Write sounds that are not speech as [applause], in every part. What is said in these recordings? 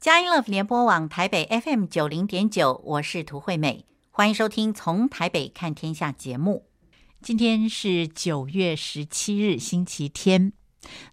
佳音 Love 联播网台北 FM 九零点九，我是涂惠美，欢迎收听《从台北看天下》节目。今天是九月十七日，星期天。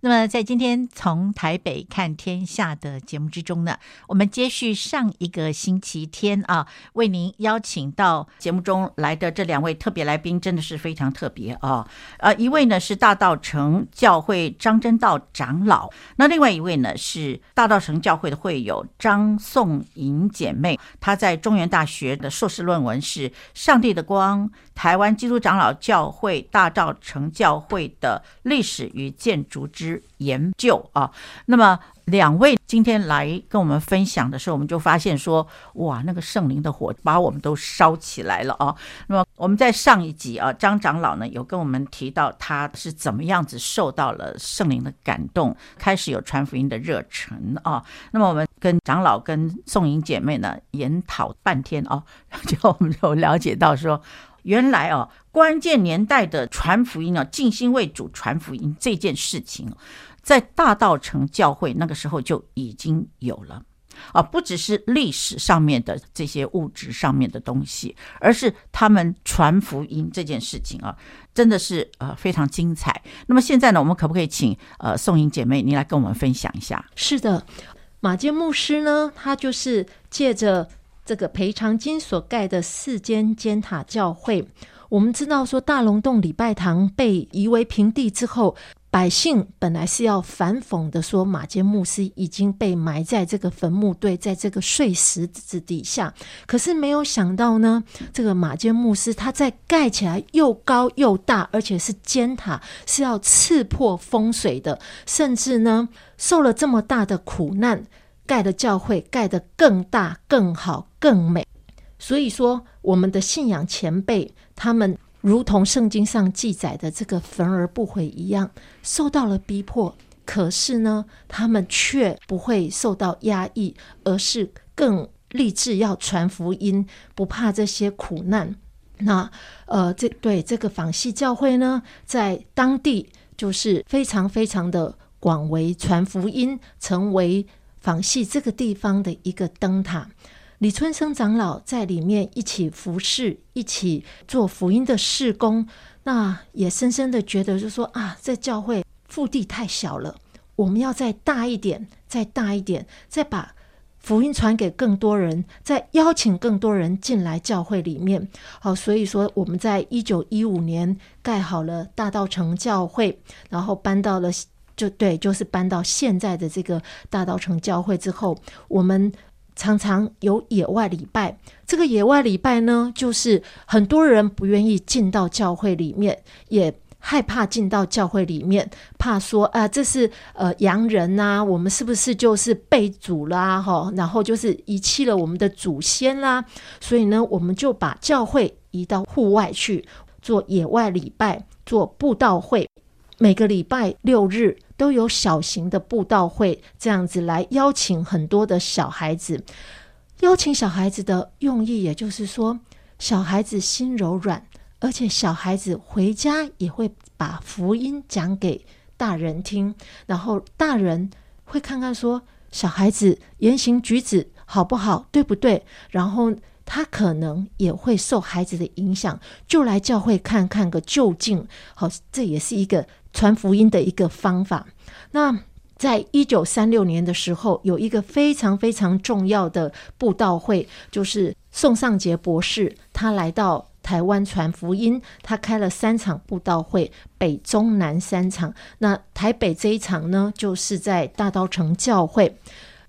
那么，在今天从台北看天下的节目之中呢，我们接续上一个星期天啊，为您邀请到节目中来的这两位特别来宾，真的是非常特别啊。呃，一位呢是大道城教会张真道长老，那另外一位呢是大道城教会的会友张颂银姐妹，她在中原大学的硕士论文是《上帝的光：台湾基督长老教会大道城教会的历史与建筑》。熟知研究啊，那么两位今天来跟我们分享的时候，我们就发现说，哇，那个圣灵的火把我们都烧起来了啊。那么我们在上一集啊，张长老呢有跟我们提到他是怎么样子受到了圣灵的感动，开始有传福音的热忱啊。那么我们跟长老跟颂银姐妹呢研讨半天啊，[laughs] 就我们就了解到说。原来哦，关键年代的传福音啊，尽心为主传福音这件事情，在大道城教会那个时候就已经有了啊，不只是历史上面的这些物质上面的东西，而是他们传福音这件事情啊，真的是呃非常精彩。那么现在呢，我们可不可以请呃颂银姐妹您来跟我们分享一下？是的，马坚牧师呢，他就是借着。这个赔偿金所盖的四间尖塔教会，我们知道说大龙洞礼拜堂被夷为平地之后，百姓本来是要反讽的，说马坚牧师已经被埋在这个坟墓堆，在这个碎石子底下。可是没有想到呢，这个马坚牧师他在盖起来又高又大，而且是尖塔，是要刺破风水的，甚至呢受了这么大的苦难。盖的教会盖得更大、更好、更美，所以说我们的信仰前辈，他们如同圣经上记载的这个焚而不毁一样，受到了逼迫，可是呢，他们却不会受到压抑，而是更立志要传福音，不怕这些苦难。那呃，这对这个访系教会呢，在当地就是非常非常的广为传福音，成为。访系这个地方的一个灯塔，李春生长老在里面一起服侍，一起做福音的事工。那也深深的觉得，就说啊，这教会腹地太小了，我们要再大一点，再大一点，再把福音传给更多人，再邀请更多人进来教会里面。好，所以说我们在一九一五年盖好了大道城教会，然后搬到了。就对，就是搬到现在的这个大道城教会之后，我们常常有野外礼拜。这个野外礼拜呢，就是很多人不愿意进到教会里面，也害怕进到教会里面，怕说啊，这是呃洋人呐、我们是不是就是被祖啦？哈，然后就是遗弃了我们的祖先啦。所以呢，我们就把教会移到户外去做野外礼拜，做布道会。每个礼拜六日都有小型的布道会，这样子来邀请很多的小孩子。邀请小孩子的用意，也就是说，小孩子心柔软，而且小孩子回家也会把福音讲给大人听，然后大人会看看说小孩子言行举止好不好，对不对？然后他可能也会受孩子的影响，就来教会看看个究竟。好，这也是一个。传福音的一个方法。那在一九三六年的时候，有一个非常非常重要的布道会，就是宋尚杰博士，他来到台湾传福音，他开了三场布道会，北中南三场。那台北这一场呢，就是在大道城教会，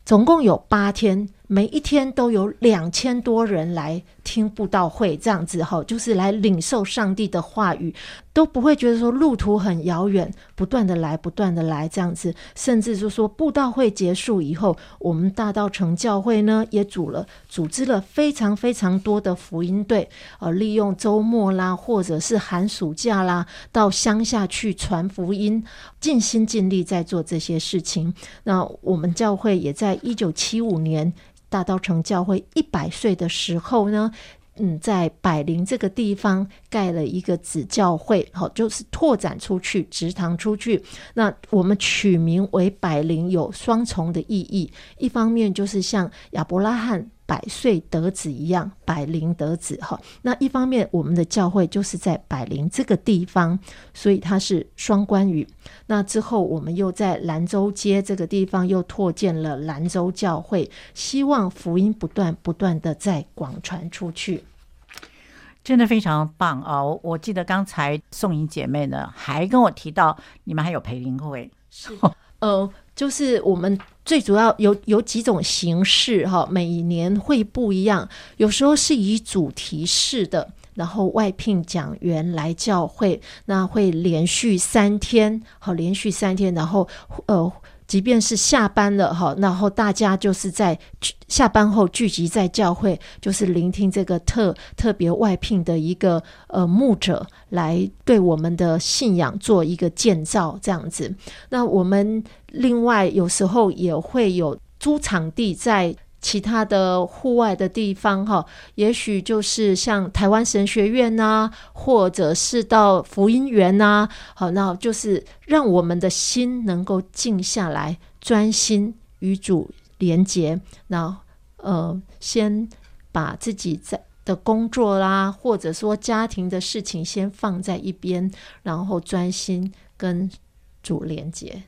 总共有八天。每一天都有两千多人来听布道会，这样子哈，就是来领受上帝的话语，都不会觉得说路途很遥远，不断的来，不断的来这样子，甚至就说布道会结束以后，我们大道城教会呢也组了组织了非常非常多的福音队，呃，利用周末啦，或者是寒暑假啦，到乡下去传福音，尽心尽力在做这些事情。那我们教会也在一九七五年。大道城教会一百岁的时候呢，嗯，在百灵这个地方盖了一个子教会，好，就是拓展出去，直堂出去。那我们取名为百灵，有双重的意义。一方面就是像亚伯拉罕百岁得子一样，百灵得子哈。那一方面，我们的教会就是在百灵这个地方，所以它是双关语。那之后，我们又在兰州街这个地方又拓建了兰州教会，希望福音不断不断的在广传出去。真的非常棒啊！我我记得刚才宋颖姐妹呢还跟我提到，你们还有培灵会，是呃，就是我们最主要有有几种形式哈，每年会不一样，有时候是以主题式的，然后外聘讲员来教会，那会连续三天，好，连续三天，然后呃。即便是下班了哈，然后大家就是在下班后聚集在教会，就是聆听这个特特别外聘的一个呃牧者来对我们的信仰做一个建造这样子。那我们另外有时候也会有租场地在。其他的户外的地方，哈，也许就是像台湾神学院呐、或者是到福音园呐、好，那就是让我们的心能够静下来，专心与主连接。那呃，先把自己在的工作啦，或者说家庭的事情先放在一边，然后专心跟主连接。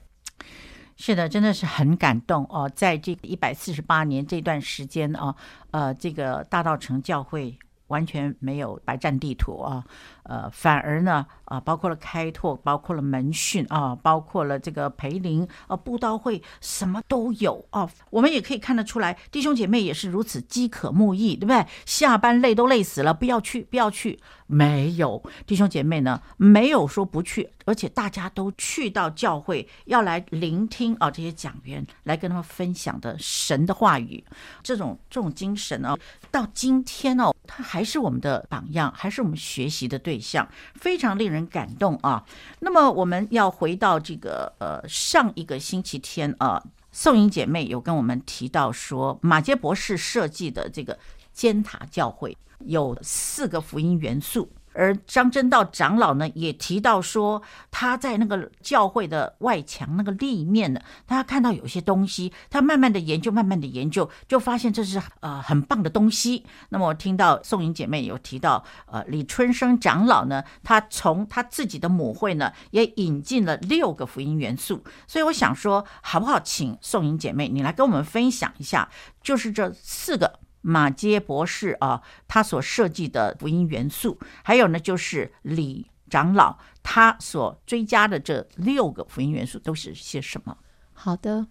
是的，真的是很感动哦，在这一百四十八年这段时间啊，呃，这个大道成教会完全没有白占地图啊。呃反而呢，啊，包括了开拓，包括了门训啊，包括了这个培灵啊，布道会，什么都有啊。我们也可以看得出来，弟兄姐妹也是如此饥渴慕义，对不对？下班累都累死了，不要去，不要去。没有弟兄姐妹呢，没有说不去，而且大家都去到教会，要来聆听啊，这些讲员来跟他们分享的神的话语，这种这种精神哦，到今天哦，他还是我们的榜样，还是我们学习的对象。像非常令人感动啊！那么我们要回到这个呃上一个星期天啊，宋英姐妹有跟我们提到说，马杰博士设计的这个尖塔教会有四个福音元素。而张真道长老呢，也提到说，他在那个教会的外墙那个立面呢，他看到有些东西，他慢慢的研究，慢慢的研究，就发现这是呃很棒的东西。那么我听到宋颖姐妹有提到，呃，李春生长老呢，他从他自己的母会呢，也引进了六个福音元素。所以我想说，好不好，请宋颖姐妹你来跟我们分享一下，就是这四个。马偕博士啊，他所设计的福音元素，还有呢，就是李长老他所追加的这六个福音元素都是些什么？好的，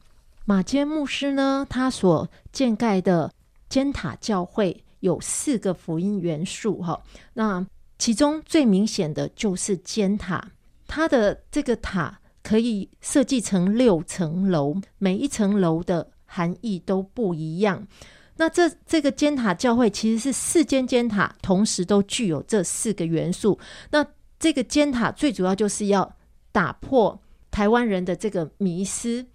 马偕牧师呢，他所建盖的尖塔教会有四个福音元素哈。那其中最明显的就是尖塔，它的这个塔可以设计成六层楼，每一层楼的含义都不一样。那这这个尖塔教会其实是四间尖塔，同时都具有这四个元素。那这个尖塔最主要就是要打破台湾人的这个迷思，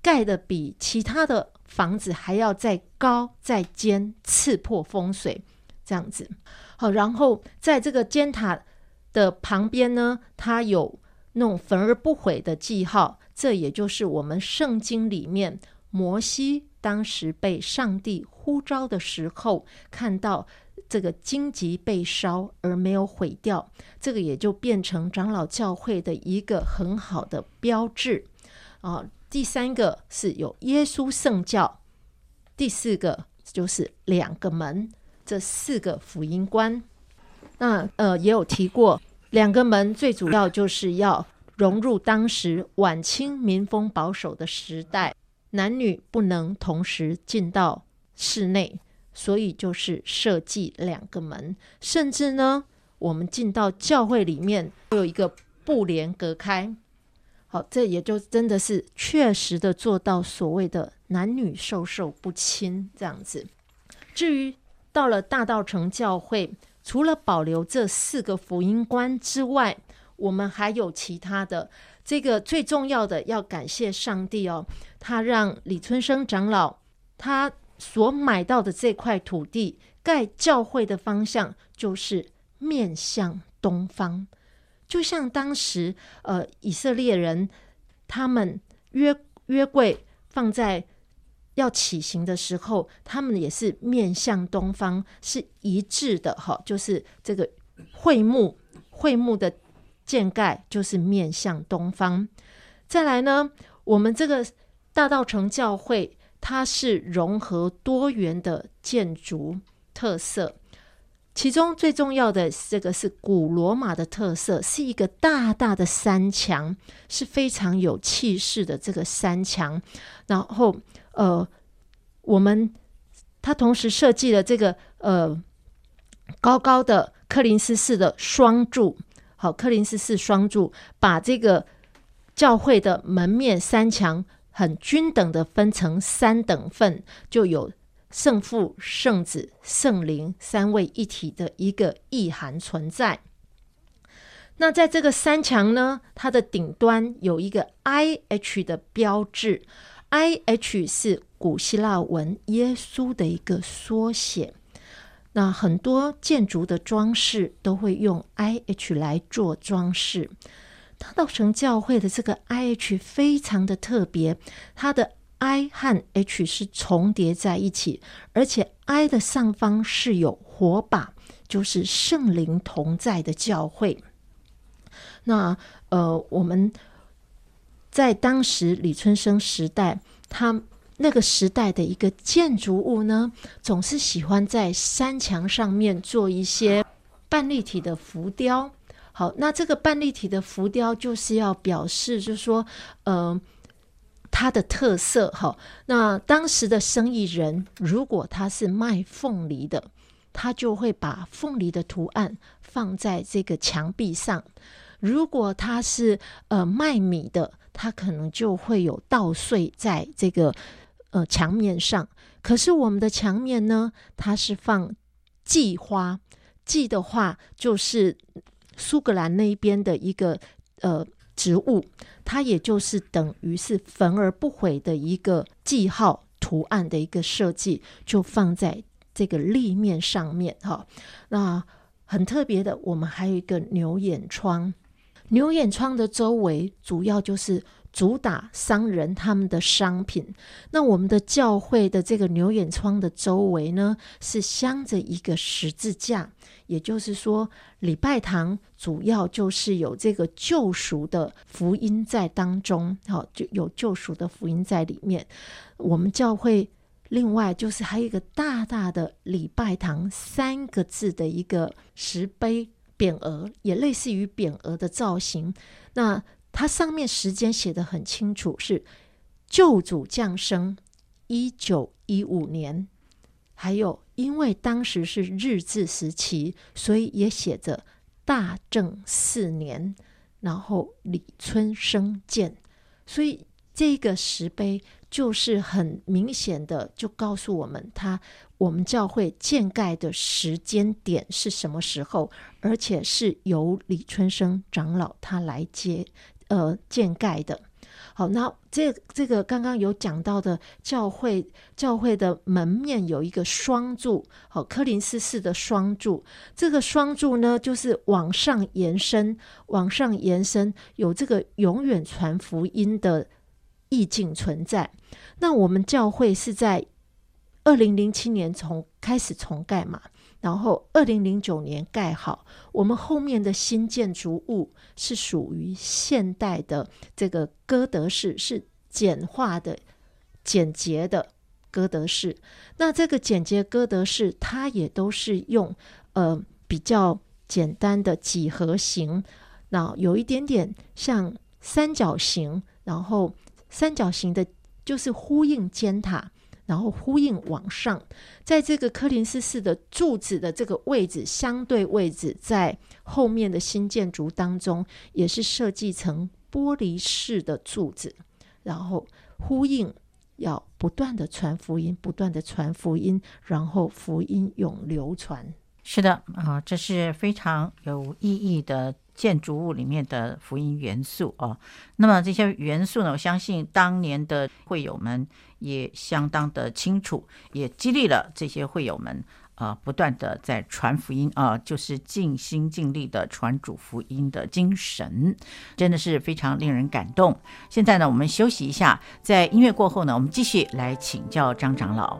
盖得比其他的房子还要再高再尖，刺破风水这样子。好，然后在这个尖塔的旁边呢，它有那种焚而不毁的记号，这也就是我们圣经里面摩西。当时被上帝呼召的时候，看到这个荆棘被烧而没有毁掉，这个也就变成长老教会的一个很好的标志啊。第三个是有耶稣圣教，第四个就是两个门，这四个福音观。那呃也有提过，两个门最主要就是要融入当时晚清民风保守的时代。男女不能同时进到室内，所以就是设计两个门。甚至呢，我们进到教会里面，会有一个布帘隔开。好，这也就真的是确实的做到所谓的男女授受不亲这样子。至于到了大道城教会，除了保留这四个福音观之外，我们还有其他的。这个最重要的要感谢上帝哦，他让李春生长老他所买到的这块土地盖教会的方向就是面向东方，就像当时呃以色列人他们约约柜放在要起行的时候，他们也是面向东方，是一致的哈，就是这个会幕会幕的建盖就是面向东方。再来呢，我们这个大道城教会，它是融合多元的建筑特色，其中最重要的这个是古罗马的特色，是一个大大的山墙，是非常有气势的这个山墙。然后，呃，我们它同时设计了这个呃高高的柯林斯式的双柱，好，柯林斯式双柱把这个教会的门面三墙很均等的分成三等份，就有。圣父、圣子、圣灵三位一体的一个意涵存在。那在这个三墙呢，它的顶端有一个 I H 的标志，I H 是古希腊文耶稣的一个缩写。那很多建筑的装饰都会用 I H 来做装饰。大稻埕教会的这个 I H 非常的特别，它的。I 和 H 是重叠在一起，而且 I 的上方是有火把，就是圣灵同在的教会。那呃，我们在当时李春生时代，他那个时代的一个建筑物呢，总是喜欢在山墙上面做一些半立体的浮雕。好，那这个半立体的浮雕就是要表示，就是说，呃。它的特色好，那当时的生意人如果他是卖凤梨的，他就会把凤梨的图案放在这个墙壁上；如果他是呃卖米的，他可能就会有稻穗在这个呃墙面上。可是我们的墙面呢，它是放蓟花，蓟的话就是苏格兰那边的一个呃。植物，它也就是等于是焚而不毁的一个记号图案的一个设计，就放在这个立面上面哈。那很特别的，我们还有一个牛眼窗，牛眼窗的周围主要就是。主打商人他们的商品。那我们的教会的这个牛眼窗的周围呢，是镶着一个十字架，也就是说，礼拜堂主要就是有这个救赎的福音在当中，好，就有救赎的福音在里面。我们教会另外就是还有一个大大的礼拜堂三个字的一个石碑匾额，也类似于匾额的造型。那它上面时间写得很清楚，是救主降生一九一五年，还有因为当时是日治时期，所以也写着大正四年，然后李春生建，所以这个石碑就是很明显的就告诉我们，他我们教会建盖的时间点是什么时候，而且是由李春生长老他来接。呃，建盖的，好，那这这个刚刚有讲到的教会，教会的门面有一个双柱，好，柯林斯式的双柱，这个双柱呢，就是往上延伸，往上延伸，有这个永远传福音的意境存在。那我们教会是在二零零七年从开始重盖嘛。然后，二零零九年盖好，我们后面的新建筑物是属于现代的这个哥德式，是简化的、简洁的哥德式。那这个简洁哥德式，它也都是用呃比较简单的几何形，那有一点点像三角形，然后三角形的就是呼应尖塔。然后呼应往上，在这个柯林斯式的柱子的这个位置，相对位置在后面的新建筑当中，也是设计成玻璃式的柱子，然后呼应要不断的传福音，不断的传福音，然后福音永流传。是的啊，这是非常有意义的。建筑物里面的福音元素哦，那么这些元素呢，我相信当年的会友们也相当的清楚，也激励了这些会友们啊，不断的在传福音啊，就是尽心尽力的传主福音的精神，真的是非常令人感动。现在呢，我们休息一下，在音乐过后呢，我们继续来请教张长老。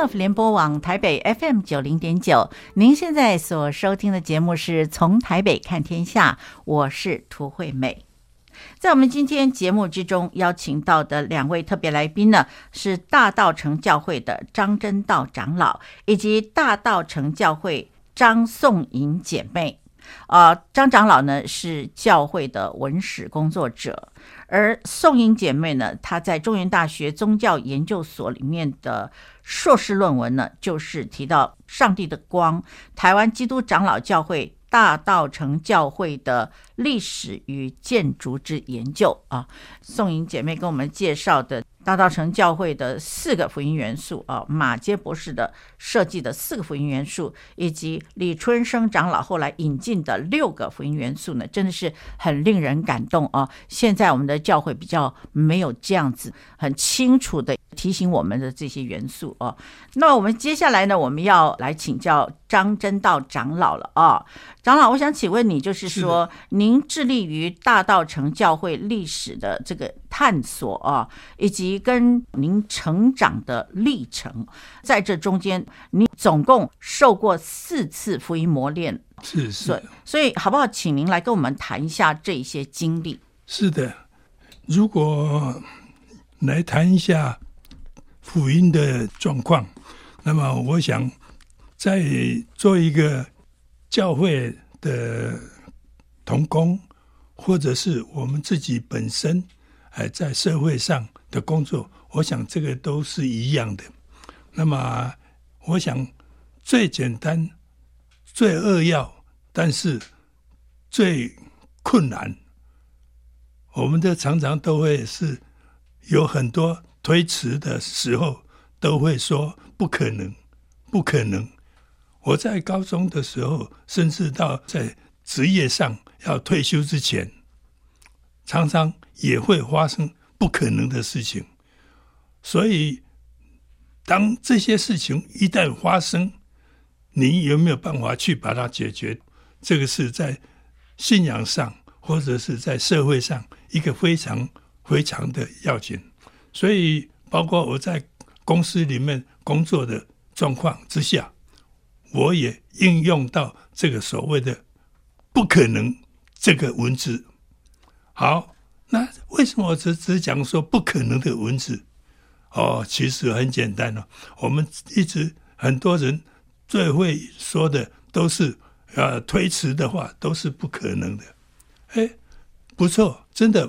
Love 联播网台北 FM 九零点九，您现在所收听的节目是从台北看天下，我是涂惠美。在我们今天节目之中邀请到的两位特别来宾呢，是大道成教会的张真道长老，以及大道成教会张颂颖姐妹。啊，张长老呢是教会的文史工作者，而颂银姐妹呢，她在中原大学宗教研究所里面的硕士论文呢，就是提到上帝的光，台湾基督长老教会大道成教会的历史与建筑之研究啊。颂银姐妹跟我们介绍的。大道成教会的四个福音元素啊，马杰博士的设计的四个福音元素，以及李春生长老后来引进的六个福音元素呢，真的是很令人感动啊！现在我们的教会比较没有这样子很清楚的提醒我们的这些元素哦。那我们接下来呢，我们要来请教张真道长老了啊，长老，我想请问你，就是说您致力于大道成教会历史的这个探索啊，以及跟您成长的历程，在这中间，你总共受过四次福音磨练，是是，所以好不好，请您来跟我们谈一下这些经历？是的，如果来谈一下福音的状况，那么我想，在做一个教会的同工，或者是我们自己本身，哎，在社会上。的工作，我想这个都是一样的。那么，我想最简单、最扼要，但是最困难，我们的常常都会是有很多推迟的时候，都会说不可能，不可能。我在高中的时候，甚至到在职业上要退休之前，常常也会发生。不可能的事情，所以当这些事情一旦发生，你有没有办法去把它解决？这个是在信仰上或者是在社会上一个非常非常的要紧。所以，包括我在公司里面工作的状况之下，我也应用到这个所谓的“不可能”这个文字。好。那为什么我只只讲说不可能的文字？哦，其实很简单哦。我们一直很多人最会说的都是呃推辞的话，都是不可能的。哎，不错，真的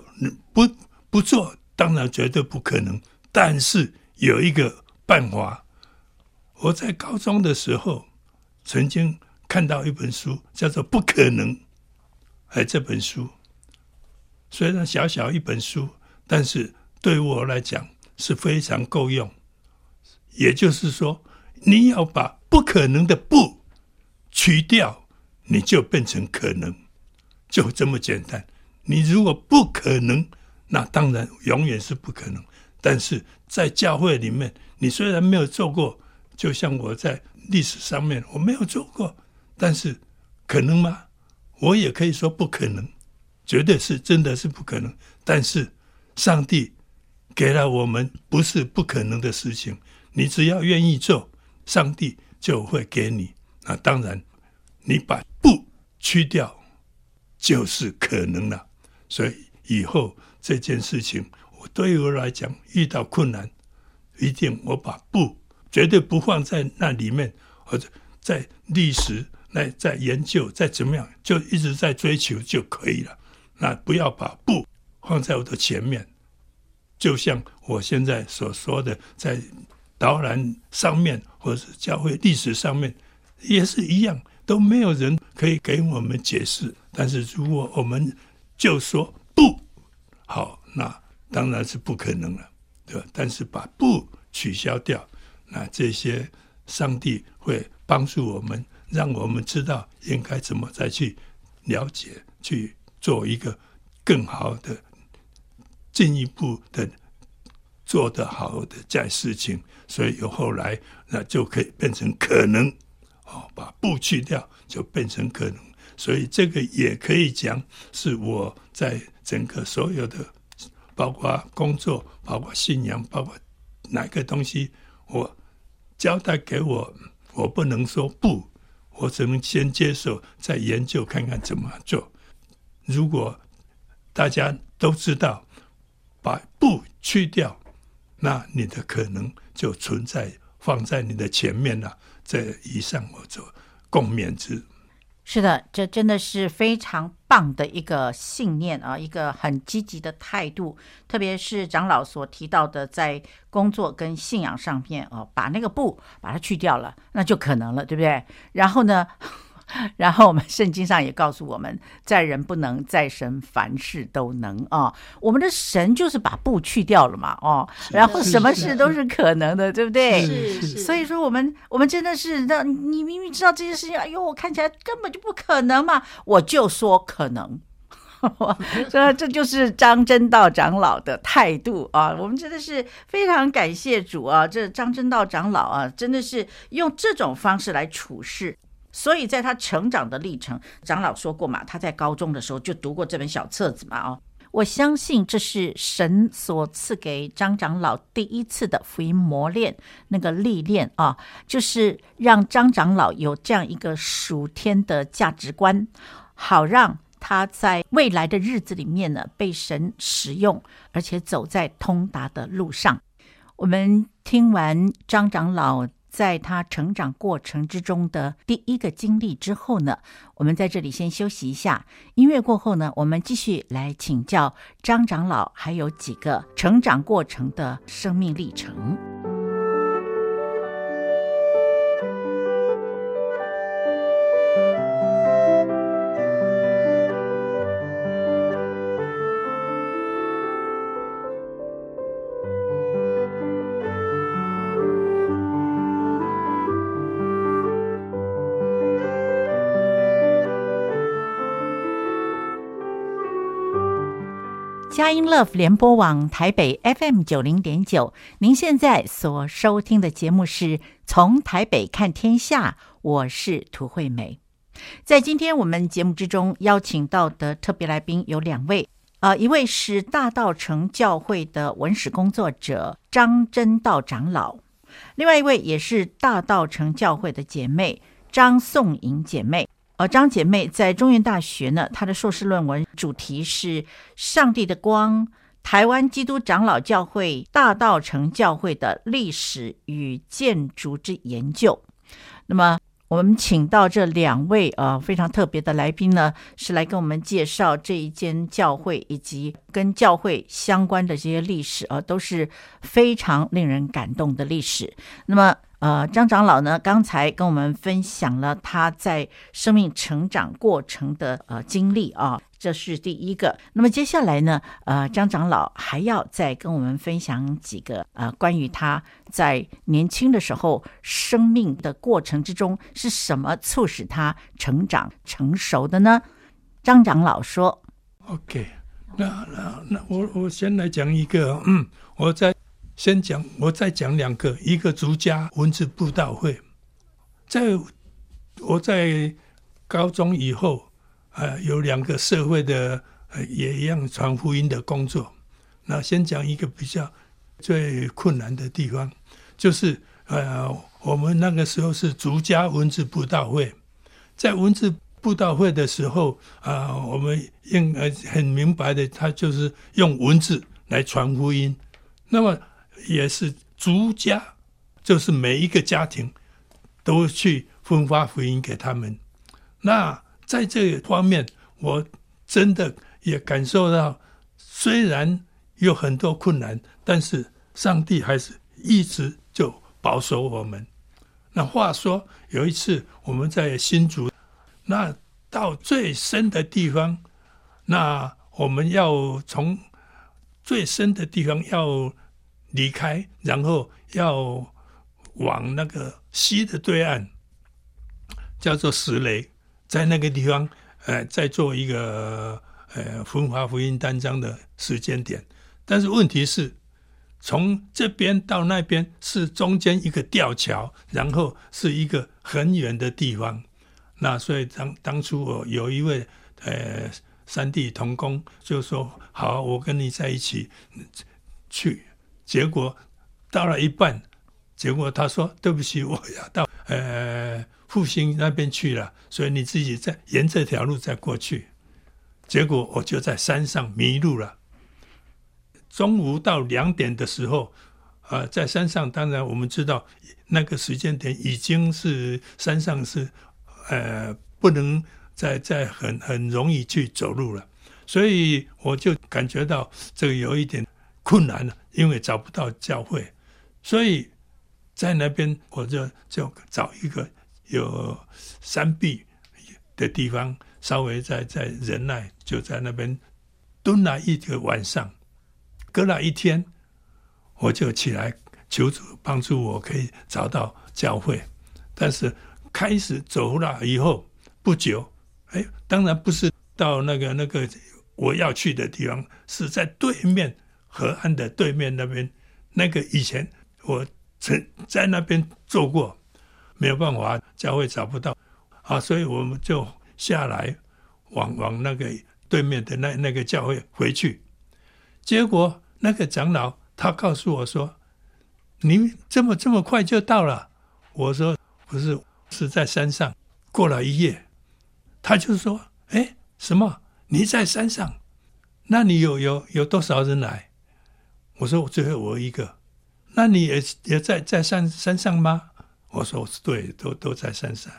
不不做，当然绝对不可能。但是有一个办法。我在高中的时候曾经看到一本书，叫做《不可能》。哎，这本书。虽然小小一本书，但是对我来讲是非常够用。也就是说，你要把不可能的“不”去掉，你就变成可能，就这么简单。你如果不可能，那当然永远是不可能。但是在教会里面，你虽然没有做过，就像我在历史上面我没有做过，但是可能吗？我也可以说不可能。绝对是，真的是不可能。但是，上帝给了我们不是不可能的事情。你只要愿意做，上帝就会给你。那当然，你把不去掉，就是可能了。所以以后这件事情，我对我来讲，遇到困难，一定我把不绝对不放在那里面，或者在历史来在研究，再怎么样，就一直在追求就可以了。那不要把不放在我的前面，就像我现在所说的，在导览上面，或者教会历史上面，也是一样，都没有人可以给我们解释。但是如果我们就说好，那当然是不可能了，对吧？但是把不取消掉，那这些上帝会帮助我们，让我们知道应该怎么再去了解，去做一个更好的、进一步的。做得好的在事情，所以有后来那就可以变成可能，哦，把不去掉就变成可能，所以这个也可以讲是我在整个所有的，包括工作、包括信仰、包括哪个东西，我交代给我，我不能说不，我只能先接受，再研究看看怎么做。如果大家都知道把不去掉。那你的可能就存在放在你的前面了，这以上我就共勉之。是的，这真的是非常棒的一个信念啊，一个很积极的态度。特别是长老所提到的，在工作跟信仰上面哦，把那个不把它去掉了，那就可能了，对不对？然后呢？[laughs] 然后我们圣经上也告诉我们，在人不能，在神凡事都能啊。我们的神就是把不去掉了嘛，哦，然后什么事都是可能的，[laughs] 对不对？是是。所以说我们我们真的是，那你明明知道这件事情，哎呦，我看起来根本就不可能嘛，我就说可能。这 [laughs] 这就是张真道长老的态度啊！我们真的是非常感谢主啊！这张真道长老啊，真的是用这种方式来处事。所以，在他成长的历程，长老说过嘛，他在高中的时候就读过这本小册子嘛。哦，我相信这是神所赐给张长老第一次的福音磨练，那个历练啊，就是让张长老有这样一个属天的价值观，好让他在未来的日子里面呢，被神使用，而且走在通达的路上。我们听完张长老。在他成长过程之中的第一个经历之后呢，我们在这里先休息一下。音乐过后呢，我们继续来请教张长老，还有几个成长过程的生命历程。欢迎 Love 联播网台北 FM 九零点九，您现在所收听的节目是从台北看天下，我是涂惠美。在今天我们节目之中邀请到的特别来宾有两位，呃，一位是大道城教会的文史工作者张真道长老，另外一位也是大道城教会的姐妹张颂颖姐妹。呃，张姐妹在中原大学呢，她的硕士论文主题是《上帝的光：台湾基督长老教会大道城教会的历史与建筑之研究》。那么，我们请到这两位呃非常特别的来宾呢，是来跟我们介绍这一间教会以及跟教会相关的这些历史啊，都是非常令人感动的历史。那么。呃，张长老呢，刚才跟我们分享了他在生命成长过程的呃经历啊，这是第一个。那么接下来呢，呃，张长老还要再跟我们分享几个呃关于他在年轻的时候生命的过程之中是什么促使他成长成熟的呢？张长老说：“OK，那那那我我先来讲一个，嗯，我在。”先讲，我再讲两个。一个竹家文字布道会，在我在高中以后，呃，有两个社会的呃也一样传福音的工作。那先讲一个比较最困难的地方，就是呃，我们那个时候是竹家文字布道会，在文字布道会的时候啊，我们应该很明白的，他就是用文字来传福音。那么也是逐家，就是每一个家庭都去分发福音给他们。那在这个方面，我真的也感受到，虽然有很多困难，但是上帝还是一直就保守我们。那话说有一次我们在新竹，那到最深的地方，那我们要从最深的地方要离开，然后要往那个西的对岸，叫做石雷，在那个地方，呃，再做一个呃分华福音单张的时间点。但是问题是，从这边到那边是中间一个吊桥，然后是一个很远的地方。那所以当当初我有一位呃三弟同工就说：“好，我跟你在一起去。”结果到了一半，结果他说：“对不起，我要到呃复兴那边去了，所以你自己再沿这条路再过去。”结果我就在山上迷路了。中午到两点的时候，呃，在山上，当然我们知道那个时间点已经是山上是呃不能再再很很容易去走路了，所以我就感觉到这个有一点困难了，因为找不到教会，所以在那边我就就找一个有山壁的地方，稍微在在忍耐，就在那边蹲了一个晚上。隔了一天，我就起来求主帮助我，可以找到教会。但是开始走了以后不久，哎，当然不是到那个那个我要去的地方，是在对面河岸的对面那边。那个以前我曾在那边做过，没有办法，教会找不到啊，所以我们就下来往往那个对面的那那个教会回去。结果那个长老他告诉我说：“你这么这么快就到了？”我说：“不是，是在山上过了一夜。”他就说：“哎，什么？你在山上？那你有有有多少人来？”我说：“最后我一个。”那你也也在在山山上吗？我说：“对，都都在山上。”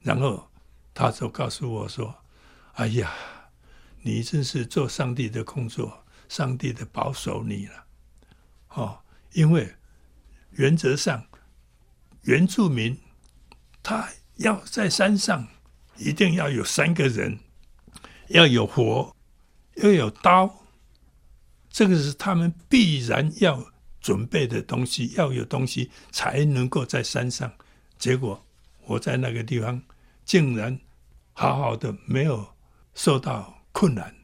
然后他就告诉我说：“哎呀，你真是做上帝的工作。”上帝的保守你了，哦，因为原则上原住民他要在山上，一定要有三个人，要有火，要有刀，这个是他们必然要准备的东西，要有东西才能够在山上。结果我在那个地方竟然好好的，没有受到困难，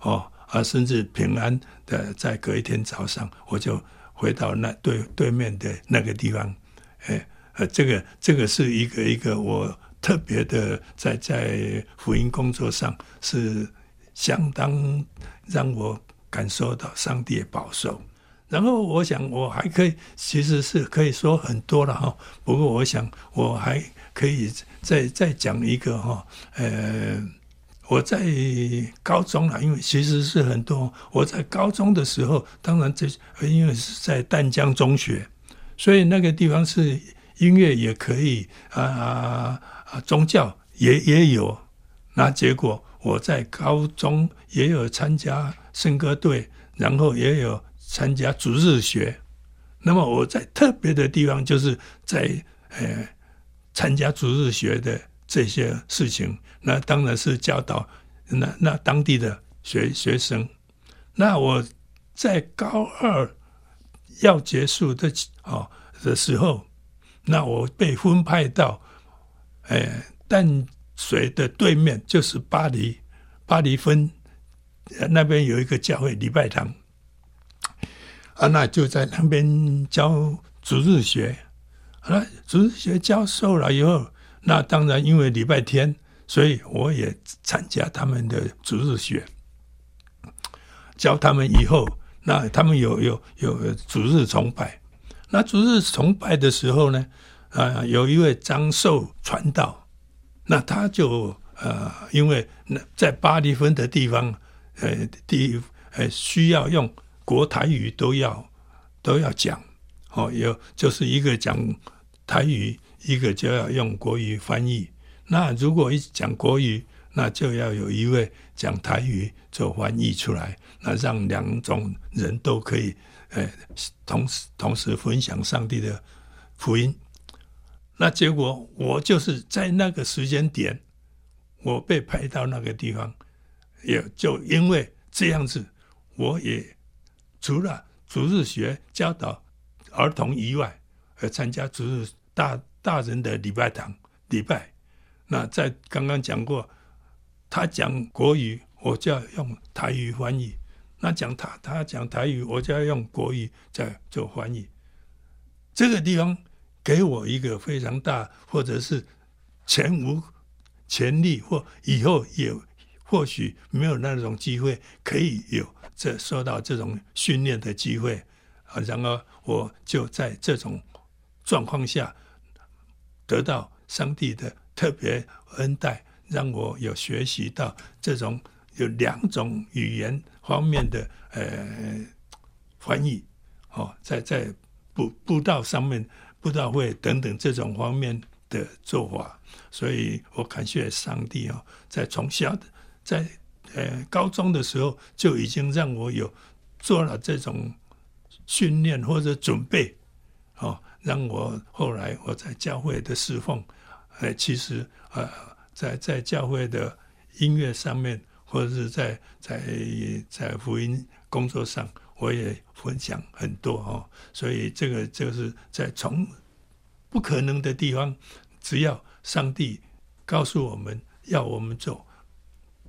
哦。啊，甚至平安的，在隔一天早上，我就回到那对对面的那个地方。哎，呃，这个这个是一个一个我特别的在在福音工作上是相当让我感受到上帝的保守。然后我想我还可以，其实是可以说很多了哈。不过我想我还可以再再讲一个哈，呃。我在高中了，因为其实是很多。我在高中的时候，当然这因为是在淡江中学，所以那个地方是音乐也可以啊啊，啊，宗教也也有。那结果我在高中也有参加圣歌队，然后也有参加主日学。那么我在特别的地方，就是在呃参加主日学的这些事情。那当然是教导那那当地的学学生。那我在高二要结束的哦的时候，那我被分派到诶淡水的对面，就是巴黎巴黎分那边有一个教会礼拜堂啊，那就在那边教主日学。啊，主日学教授了以后，那当然因为礼拜天。所以我也参加他们的主日学，教他们以后，那他们有有有主日崇拜。那主日崇拜的时候呢，啊，有一位张寿传道，那他就呃，因为那在八里分的地方，呃，地呃需要用国台语都要都要讲，哦，有就是一个讲台语，一个就要用国语翻译。那如果一讲国语，那就要有一位讲台语做翻译出来，那让两种人都可以，呃，同时同时分享上帝的福音。那结果我就是在那个时间点，我被派到那个地方，也就因为这样子，我也除了主日学教导儿童以外，而参加主日大大人的礼拜堂礼拜。那在刚刚讲过，他讲国语，我就要用台语翻译；那讲他他讲台语，我就要用国语在做翻译。这个地方。给我一个非常大，或者是前无前例，或以后也或许没有那种机会，可以有这受到这种训练的机会啊。然而我就在这种状况下得到上帝的特别恩待，让我有学习到这种有两种语言方面的呃翻译哦，在在布布道上面。布道会等等这种方面的做法，所以我感谢上帝哦，在从小在呃高中的时候就已经让我有做了这种训练或者准备哦，让我后来我在教会的侍奉，呃，其实呃在在教会的音乐上面，或者是在在在福音工作上。我也分享很多哦，所以这个就是在从不可能的地方，只要上帝告诉我们要我们做，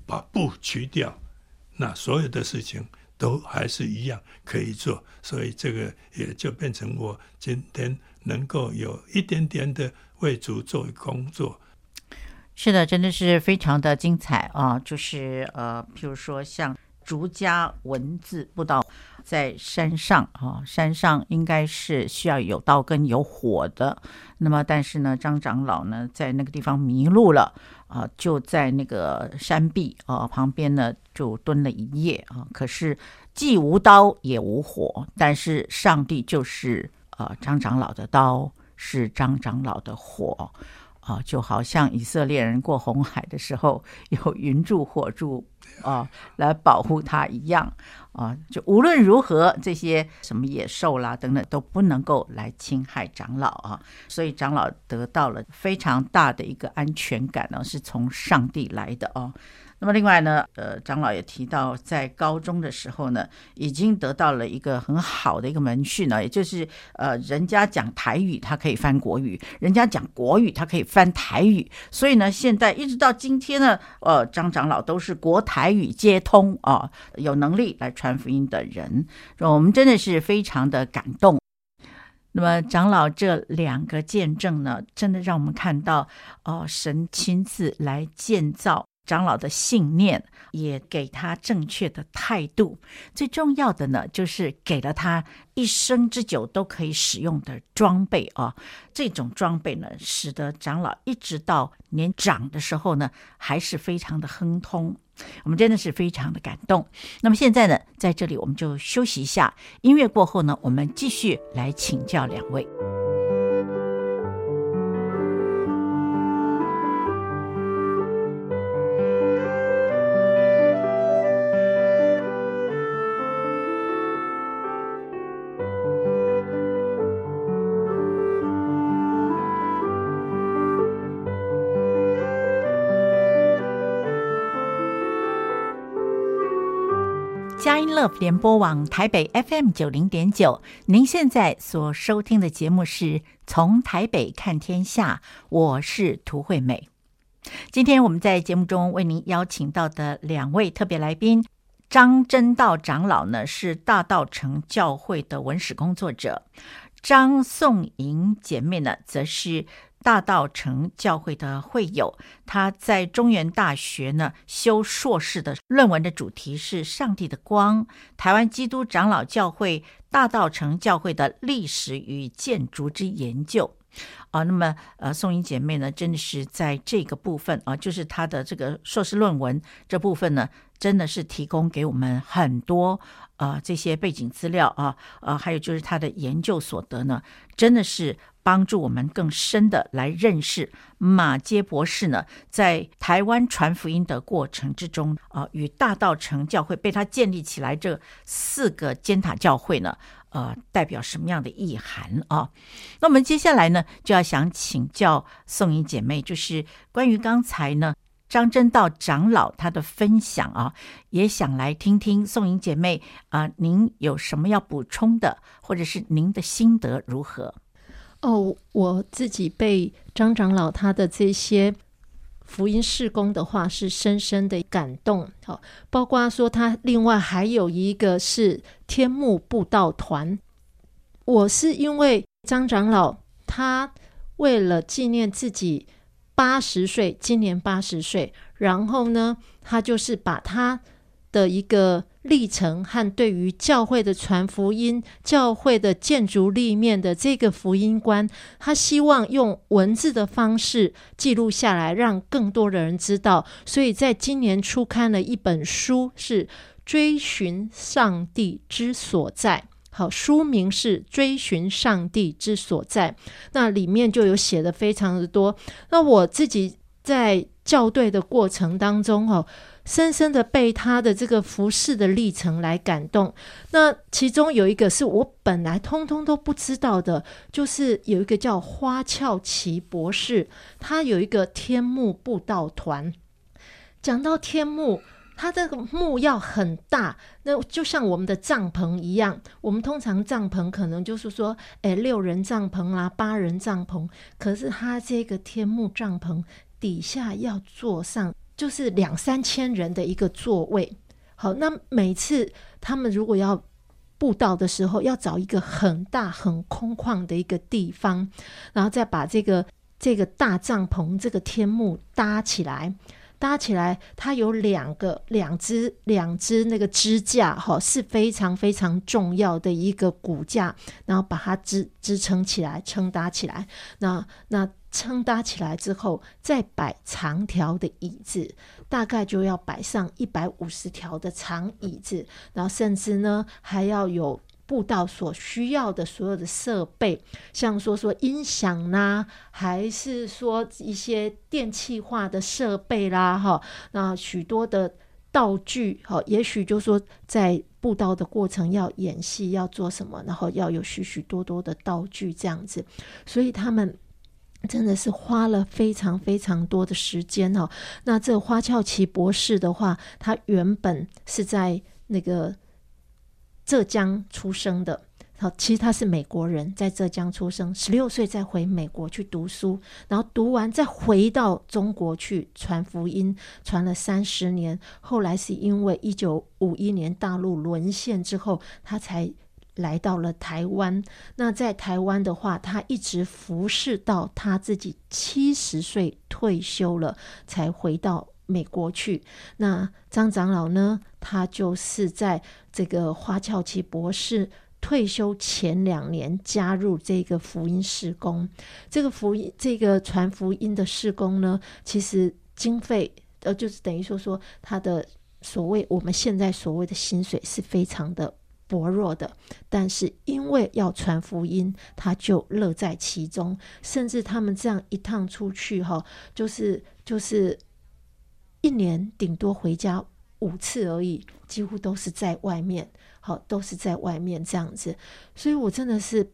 把布去掉，那所有的事情都还是一样可以做。所以这个也就变成我今天能够有一点点的为主做工作。是的，真的是非常的精彩啊！就是呃，譬如说像。竹家文字布道在山上啊，山上应该是需要有刀跟有火的。那么，但是呢，张长老呢在那个地方迷路了啊，就在那个山壁啊旁边呢就蹲了一夜啊。可是既无刀也无火，但是上帝就是啊张长老的刀，是张长老的火。啊，就好像以色列人过红海的时候有云柱火柱啊来保护他一样啊，就无论如何这些什么野兽啦等等都不能够来侵害长老啊，所以长老得到了非常大的一个安全感呢，是从上帝来的哦。那么另外呢，呃，长老也提到，在高中的时候呢，已经得到了一个很好的一个门训呢，也就是呃，人家讲台语，他可以翻国语；人家讲国语，他可以翻台语。所以呢，现在一直到今天呢，呃，张长老都是国台语皆通啊，有能力来传福音的人，我们真的是非常的感动。那么长老这两个见证呢，真的让我们看到哦，神亲自来建造。长老的信念也给他正确的态度，最重要的呢，就是给了他一生之久都可以使用的装备啊。这种装备呢，使得长老一直到年长的时候呢，还是非常的亨通。我们真的是非常的感动。那么现在呢，在这里我们就休息一下，音乐过后呢，我们继续来请教两位。联播网台北 FM 九零点九，您现在所收听的节目是从台北看天下，我是涂惠美。今天我们在节目中为您邀请到的两位特别来宾，张真道长老呢是大道城教会的文史工作者，张颂莹姐妹呢则是。大道城教会的会友，他在中原大学呢修硕士的论文的主题是“上帝的光：台湾基督长老教会大道城教会的历史与建筑之研究”。啊，那么呃，宋英姐妹呢，真的是在这个部分啊，就是她的这个硕士论文这部分呢，真的是提供给我们很多啊这些背景资料啊，呃，还有就是她的研究所得呢，真的是。帮助我们更深的来认识马偕博士呢，在台湾传福音的过程之中啊，与大道城教会被他建立起来这四个尖塔教会呢，呃代表什么样的意涵啊？那我们接下来呢，就要想请教宋英姐妹，就是关于刚才呢张真道长老他的分享啊，也想来听听宋英姐妹啊、您有什么要补充的，或者是您的心得如何？哦，我自己被张长老他的这些。福音事工的话是深深的感动，好，包括说他另外还有一个是天幕布道团。我是因为张长老他为了纪念自己八十岁，今年八十岁，然后呢，他就是把他的一个。历程和对于教会的传福音、教会的建筑立面的这个福音观，他希望用文字的方式记录下来，让更多的人知道。所以在今年初刊了一本书，是《追寻上帝之所在》。好，书名是《追寻上帝之所在》，那里面就有写的非常的多。那我自己在校对的过程当中，哦。深深的被他的这个服侍的历程来感动。那其中有一个是我本来通通都不知道的，就是有一个叫花俏琪博士，他有一个天幕布道团。讲到天幕，他这个幕要很大，那就像我们的帐篷一样。我们通常帐篷可能就是说，哎，六人帐篷啦，八人帐篷。可是他这个天幕帐篷底下要坐上。就是两三千人的一个座位，好，那每次他们如果要布道的时候，要找一个很大很空旷的一个地方，然后再把这个这个大帐篷、这个天幕搭起来。搭起来，它有两个、两只、两只那个支架，哈，是非常非常重要的一个骨架，然后把它支支撑起来，撑搭起来。那那。撑搭起来之后，再摆长条的椅子，大概就要摆上一百五十条的长椅子，然后甚至呢还要有布道所需要的所有的设备，像说说音响啦，还是说一些电气化的设备啦，哈，那许多的道具，哈，也许就说在布道的过程要演戏要做什么，然后要有许许多多的道具这样子，所以他们。真的是花了非常非常多的时间哦。那这花俏琪博士的话，他原本是在那个浙江出生的。好，其实他是美国人，在浙江出生，十六岁再回美国去读书，然后读完再回到中国去传福音，传了三十年。后来是因为一九五一年大陆沦陷之后，他才。来到了台湾，那在台湾的话，他一直服侍到他自己七十岁退休了，才回到美国去。那张长老呢，他就是在这个花俏琪博士退休前两年加入这个福音事工。这个福音，这个传福音的事工呢，其实经费呃，就是等于说说他的所谓我们现在所谓的薪水是非常的。薄弱的，但是因为要传福音，他就乐在其中。甚至他们这样一趟出去，哈，就是就是一年顶多回家五次而已，几乎都是在外面，好，都是在外面这样子。所以我真的是。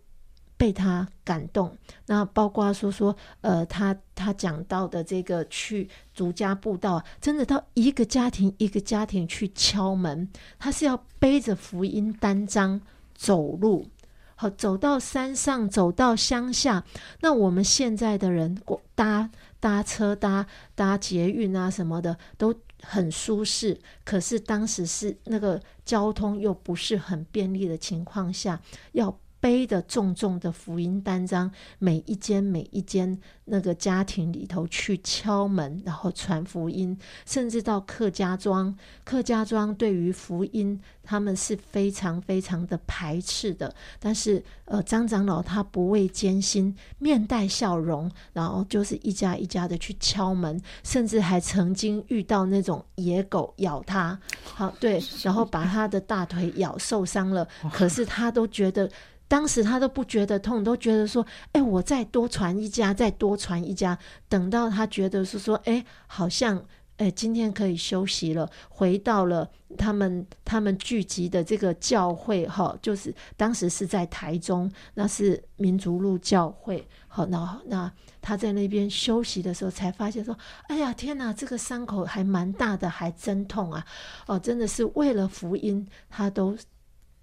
被他感动，那包括说说，呃，他他讲到的这个去逐家布道，真的到一个家庭一个家庭去敲门，他是要背着福音单张走路，好，走到山上，走到乡下。那我们现在的人搭搭车搭搭捷运啊什么的都很舒适，可是当时是那个交通又不是很便利的情况下，要。背的重重的福音单张，每一间每一间那个家庭里头去敲门，然后传福音，甚至到客家庄，客家庄对于福音他们是非常非常的排斥的。但是呃，张长老他不畏艰辛，面带笑容，然后就是一家一家的去敲门，甚至还曾经遇到那种野狗咬他，好对，然后把他的大腿咬受伤了，可是他都觉得。当时他都不觉得痛，都觉得说：“哎，我再多传一家，再多传一家。”等到他觉得是说：“哎，好像哎，今天可以休息了，回到了他们他们聚集的这个教会哈，就是当时是在台中，那是民族路教会。好，那那他在那边休息的时候，才发现说，哎呀，天哪，这个伤口还蛮大的，还真痛啊！哦，真的是为了福音，他都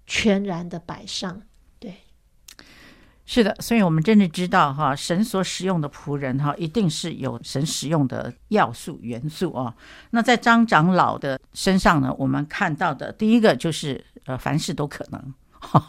全然的摆上。是的，所以我们真的知道哈，神所使用的仆人哈，一定是有神使用的要素元素哦。那在张长老的身上呢，我们看到的第一个就是呃，凡事都可能，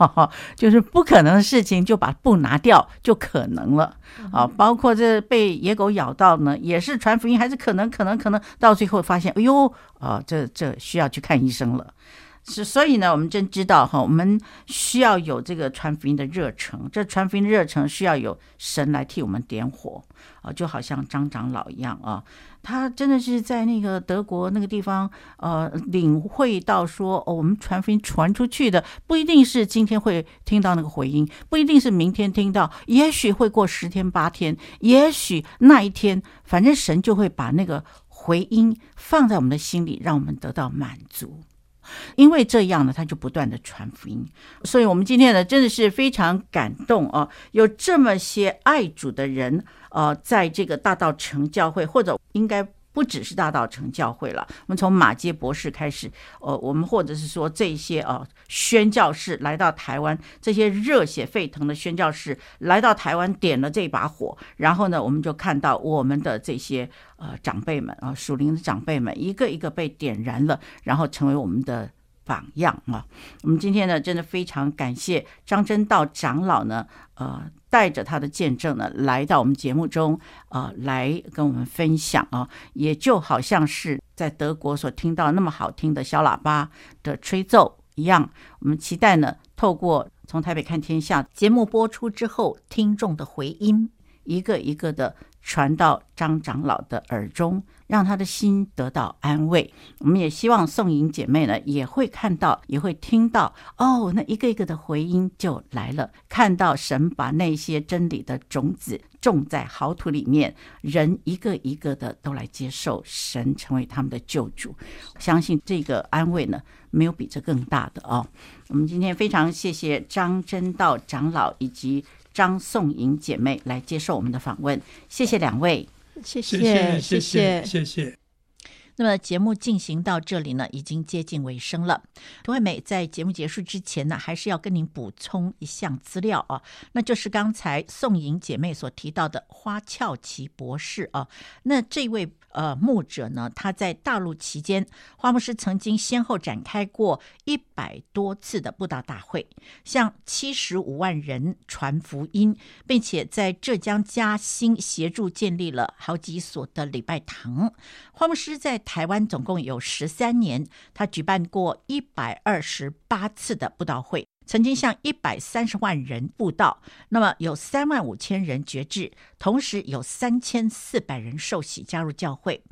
[laughs] 就是不可能的事情就把布拿掉就可能了啊。包括这被野狗咬到呢，也是传福音还是可能可能可能，到最后发现，哎呦啊，这这需要去看医生了。是，所以呢，我们真知道哈，我们需要有这个传福音的热诚。这传福音的热诚需要有神来替我们点火啊，就好像张长老一样啊，他真的是在那个德国那个地方，呃，领会到说，哦，我们传福音传出去的不一定是今天会听到那个回音，不一定是明天听到，也许会过十天八天，也许那一天，反正神就会把那个回音放在我们的心里，让我们得到满足。因为这样呢，他就不断的传福音，所以我们今天呢，真的是非常感动啊！有这么些爱主的人，呃，在这个大道成教会，或者应该。不只是大道城教会了，我们从马杰博士开始，呃，我们或者是说这些呃宣教士来到台湾，这些热血沸腾的宣教士来到台湾点了这把火，然后呢，我们就看到我们的这些呃长辈们啊，属灵的长辈们一个一个被点燃了，然后成为我们的榜样啊。我们今天呢，真的非常感谢张真道长老呢，呃。带着他的见证呢，来到我们节目中，呃，来跟我们分享啊，也就好像是在德国所听到那么好听的小喇叭的吹奏一样。我们期待呢，透过从台北看天下节目播出之后，听众的回音，一个一个的传到张长老的耳中。让他的心得到安慰。我们也希望宋莹姐妹呢，也会看到，也会听到哦，那一个一个的回音就来了。看到神把那些真理的种子种在好土里面，人一个一个的都来接受神，成为他们的救主。相信这个安慰呢，没有比这更大的哦。我们今天非常谢谢张真道长老以及张宋莹姐妹来接受我们的访问，谢谢两位。谢谢谢谢谢谢。那么节目进行到这里呢，已经接近尾声了。涂惠美在节目结束之前呢，还是要跟您补充一项资料啊，那就是刚才宋莹姐妹所提到的花俏琪博士啊，那这位。呃，牧者呢，他在大陆期间，花牧师曾经先后展开过一百多次的布道大会，向七十五万人传福音，并且在浙江嘉兴协助建立了好几所的礼拜堂。花牧师在台湾总共有十三年，他举办过一百二十八次的布道会。曾经向一百三十万人布道，那么有三万五千人觉志，同时有三千四百人受洗加入教会。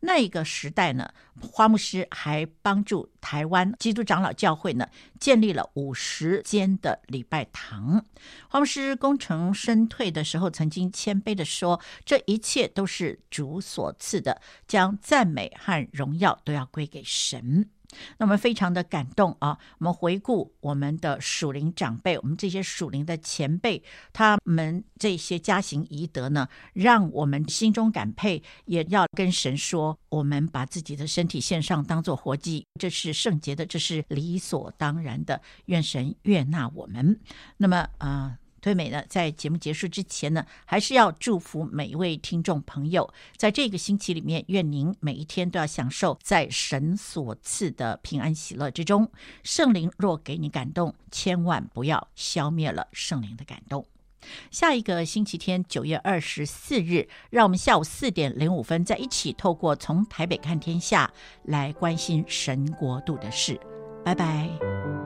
那一个时代呢，花木师还帮助台湾基督长老教会呢建立了五十间的礼拜堂。花木师功成身退的时候，曾经谦卑的说：“这一切都是主所赐的，将赞美和荣耀都要归给神。”那我们非常的感动啊！我们回顾我们的属灵长辈，我们这些属灵的前辈，他们这些家行遗德呢，让我们心中感佩，也要跟神说，我们把自己的身体献上，当做活祭，这是圣洁的，这是理所当然的。愿神悦纳我们。那么啊。推美呢，在节目结束之前呢，还是要祝福每一位听众朋友，在这个星期里面，愿您每一天都要享受在神所赐的平安喜乐之中。圣灵若给你感动，千万不要消灭了圣灵的感动。下一个星期天，九月二十四日，让我们下午四点零五分再一起透过从台北看天下来关心神国度的事。拜拜。